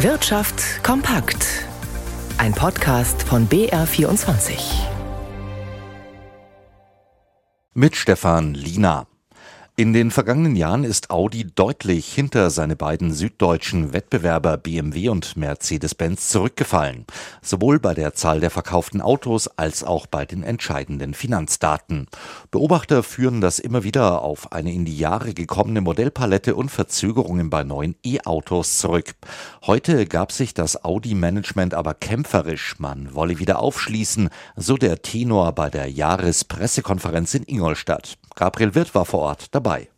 Wirtschaft kompakt. Ein Podcast von BR24. Mit Stefan Lina. In den vergangenen Jahren ist Audi deutlich hinter seine beiden süddeutschen Wettbewerber BMW und Mercedes-Benz zurückgefallen, sowohl bei der Zahl der verkauften Autos als auch bei den entscheidenden Finanzdaten. Beobachter führen das immer wieder auf eine in die Jahre gekommene Modellpalette und Verzögerungen bei neuen E-Autos zurück. Heute gab sich das Audi-Management aber kämpferisch, man wolle wieder aufschließen, so der Tenor bei der Jahrespressekonferenz in Ingolstadt. Gabriel Wirth war vor Ort dabei.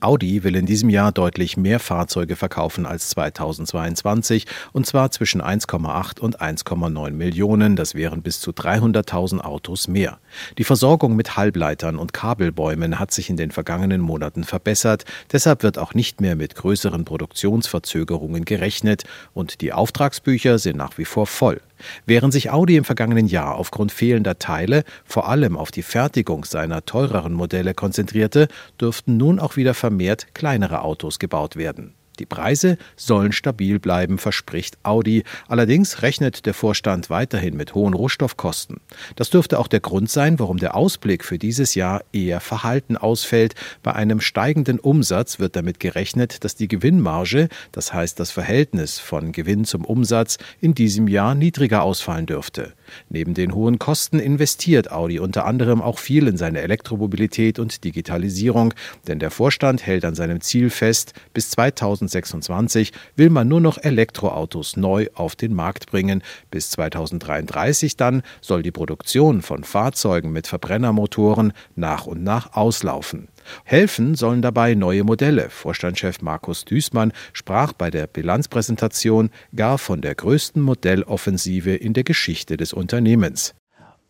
Audi will in diesem Jahr deutlich mehr Fahrzeuge verkaufen als 2022, und zwar zwischen 1,8 und 1,9 Millionen. Das wären bis zu 300.000 Autos mehr. Die Versorgung mit Halbleitern und Kabelbäumen hat sich in den vergangenen Monaten verbessert. Deshalb wird auch nicht mehr mit größeren Produktionsverzögerungen gerechnet und die Auftragsbücher sind nach wie vor voll. Während sich Audi im vergangenen Jahr aufgrund fehlender Teile vor allem auf die Fertigung seiner teureren Modelle konzentrierte, dürften nun auch wieder vermehrt kleinere Autos gebaut werden. Die Preise sollen stabil bleiben, verspricht Audi. Allerdings rechnet der Vorstand weiterhin mit hohen Rohstoffkosten. Das dürfte auch der Grund sein, warum der Ausblick für dieses Jahr eher verhalten ausfällt. Bei einem steigenden Umsatz wird damit gerechnet, dass die Gewinnmarge, das heißt das Verhältnis von Gewinn zum Umsatz, in diesem Jahr niedriger ausfallen dürfte. Neben den hohen Kosten investiert Audi unter anderem auch viel in seine Elektromobilität und Digitalisierung, denn der Vorstand hält an seinem Ziel fest, bis 2000 2026 will man nur noch Elektroautos neu auf den Markt bringen. Bis 2033 dann soll die Produktion von Fahrzeugen mit Verbrennermotoren nach und nach auslaufen. Helfen sollen dabei neue Modelle. Vorstandschef Markus Düßmann sprach bei der Bilanzpräsentation gar von der größten Modelloffensive in der Geschichte des Unternehmens.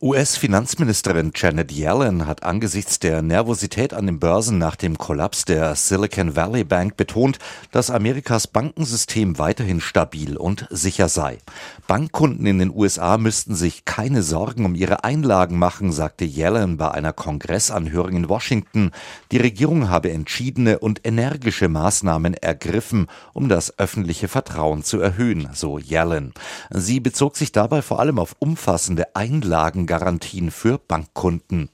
US-Finanzministerin Janet Yellen hat angesichts der Nervosität an den Börsen nach dem Kollaps der Silicon Valley Bank betont, dass Amerikas Bankensystem weiterhin stabil und sicher sei. Bankkunden in den USA müssten sich keine Sorgen um ihre Einlagen machen, sagte Yellen bei einer Kongressanhörung in Washington. Die Regierung habe entschiedene und energische Maßnahmen ergriffen, um das öffentliche Vertrauen zu erhöhen, so Yellen. Sie bezog sich dabei vor allem auf umfassende Einlagen Garantien für Bankkunden.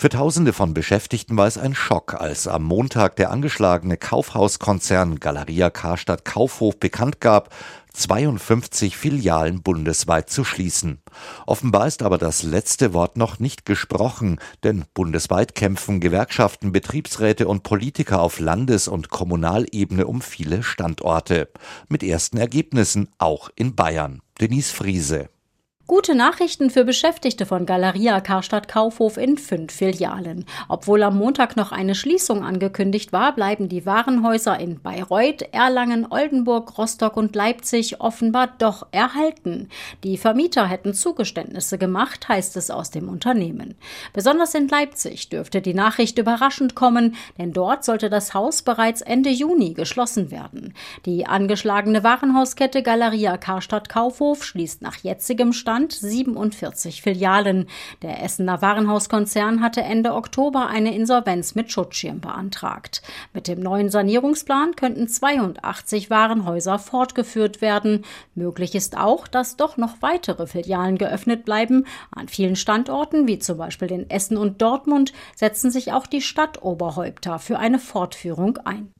Für Tausende von Beschäftigten war es ein Schock, als am Montag der angeschlagene Kaufhauskonzern Galeria Karstadt Kaufhof bekannt gab, 52 Filialen bundesweit zu schließen. Offenbar ist aber das letzte Wort noch nicht gesprochen, denn bundesweit kämpfen Gewerkschaften, Betriebsräte und Politiker auf Landes- und Kommunalebene um viele Standorte. Mit ersten Ergebnissen auch in Bayern. Denise Friese. Gute Nachrichten für Beschäftigte von Galeria Karstadt Kaufhof in fünf Filialen. Obwohl am Montag noch eine Schließung angekündigt war, bleiben die Warenhäuser in Bayreuth, Erlangen, Oldenburg, Rostock und Leipzig offenbar doch erhalten. Die Vermieter hätten Zugeständnisse gemacht, heißt es aus dem Unternehmen. Besonders in Leipzig dürfte die Nachricht überraschend kommen, denn dort sollte das Haus bereits Ende Juni geschlossen werden. Die angeschlagene Warenhauskette Galeria Karstadt Kaufhof schließt nach jetzigem Stand Deutschland 47 Filialen. Der Essener Warenhauskonzern hatte Ende Oktober eine Insolvenz mit Schutzschirm beantragt. Mit dem neuen Sanierungsplan könnten 82 Warenhäuser fortgeführt werden. Möglich ist auch, dass doch noch weitere Filialen geöffnet bleiben. An vielen Standorten, wie zum Beispiel in Essen und Dortmund, setzen sich auch die Stadtoberhäupter für eine Fortführung ein.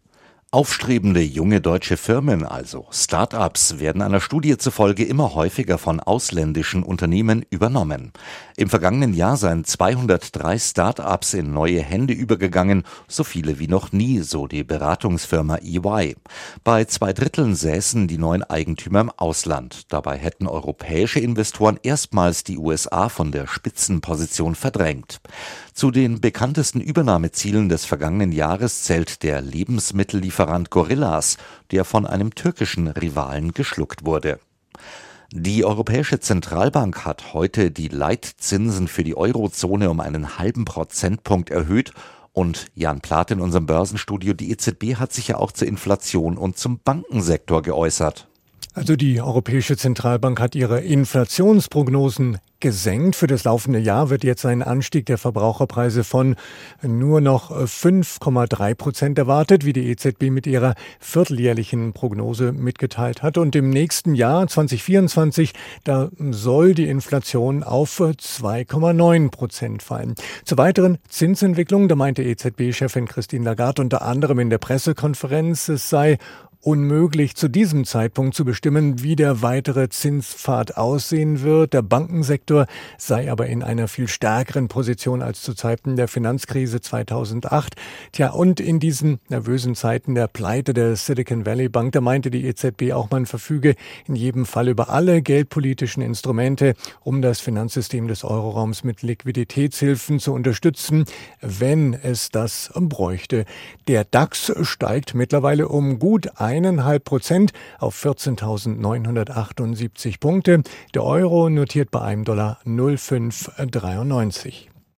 Aufstrebende junge deutsche Firmen, also Start-ups, werden einer Studie zufolge immer häufiger von ausländischen Unternehmen übernommen. Im vergangenen Jahr seien 203 Start-ups in neue Hände übergegangen, so viele wie noch nie, so die Beratungsfirma EY. Bei zwei Dritteln säßen die neuen Eigentümer im Ausland. Dabei hätten europäische Investoren erstmals die USA von der Spitzenposition verdrängt. Zu den bekanntesten Übernahmezielen des vergangenen Jahres zählt der Lebensmittellieferant Gorillas, der von einem türkischen Rivalen geschluckt wurde. Die Europäische Zentralbank hat heute die Leitzinsen für die Eurozone um einen halben Prozentpunkt erhöht und Jan Plath in unserem Börsenstudio, die EZB hat sich ja auch zur Inflation und zum Bankensektor geäußert. Also die Europäische Zentralbank hat ihre Inflationsprognosen gesenkt. Für das laufende Jahr wird jetzt ein Anstieg der Verbraucherpreise von nur noch 5,3 Prozent erwartet, wie die EZB mit ihrer vierteljährlichen Prognose mitgeteilt hat. Und im nächsten Jahr 2024, da soll die Inflation auf 2,9 Prozent fallen. Zur weiteren Zinsentwicklung, da meinte EZB-Chefin Christine Lagarde unter anderem in der Pressekonferenz, es sei unmöglich, zu diesem Zeitpunkt zu bestimmen, wie der weitere Zinspfad aussehen wird. Der Bankensektor sei aber in einer viel stärkeren Position als zu Zeiten der Finanzkrise 2008. Tja, und in diesen nervösen Zeiten der Pleite der Silicon Valley Bank, da meinte die EZB auch, man verfüge in jedem Fall über alle geldpolitischen Instrumente, um das Finanzsystem des Euroraums mit Liquiditätshilfen zu unterstützen, wenn es das bräuchte. Der DAX steigt mittlerweile um gut eineinhalb Prozent auf 14.978 Punkte. Der Euro notiert bei einem Dollar 0,593.